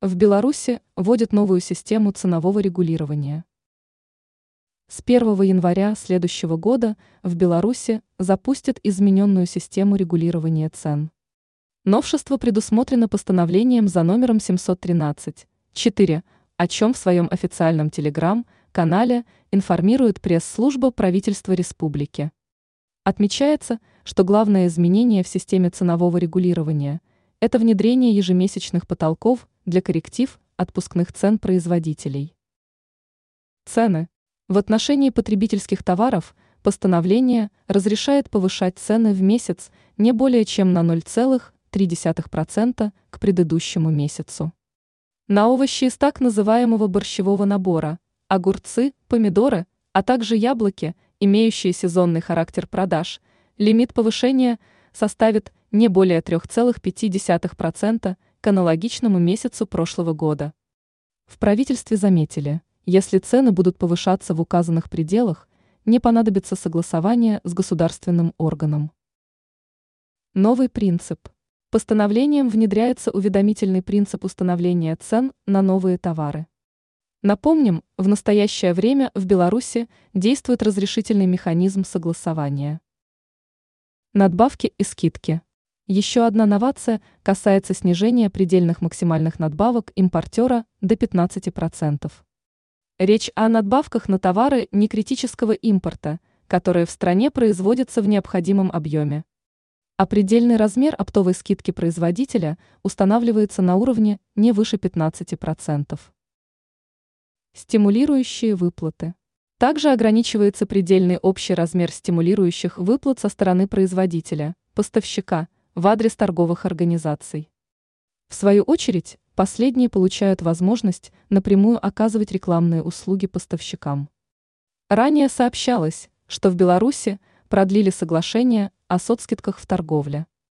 В Беларуси вводят новую систему ценового регулирования. С 1 января следующего года в Беларуси запустят измененную систему регулирования цен. Новшество предусмотрено постановлением за номером 713, 4, о чем в своем официальном телеграм-канале информирует пресс-служба правительства республики. Отмечается, что главное изменение в системе ценового регулирования – это внедрение ежемесячных потолков для корректив отпускных цен производителей. Цены. В отношении потребительских товаров постановление разрешает повышать цены в месяц не более чем на 0,3% к предыдущему месяцу. На овощи из так называемого борщевого набора, огурцы, помидоры, а также яблоки, имеющие сезонный характер продаж, лимит повышения составит не более 3,5% к аналогичному месяцу прошлого года. В правительстве заметили, если цены будут повышаться в указанных пределах, не понадобится согласование с государственным органом. Новый принцип. Постановлением внедряется уведомительный принцип установления цен на новые товары. Напомним, в настоящее время в Беларуси действует разрешительный механизм согласования. Надбавки и скидки. Еще одна новация касается снижения предельных максимальных надбавок импортера до 15%. Речь о надбавках на товары некритического импорта, которые в стране производятся в необходимом объеме. А предельный размер оптовой скидки производителя устанавливается на уровне не выше 15%. Стимулирующие выплаты. Также ограничивается предельный общий размер стимулирующих выплат со стороны производителя, поставщика – в адрес торговых организаций. В свою очередь, последние получают возможность напрямую оказывать рекламные услуги поставщикам. Ранее сообщалось, что в Беларуси продлили соглашение о соцскидках в торговле.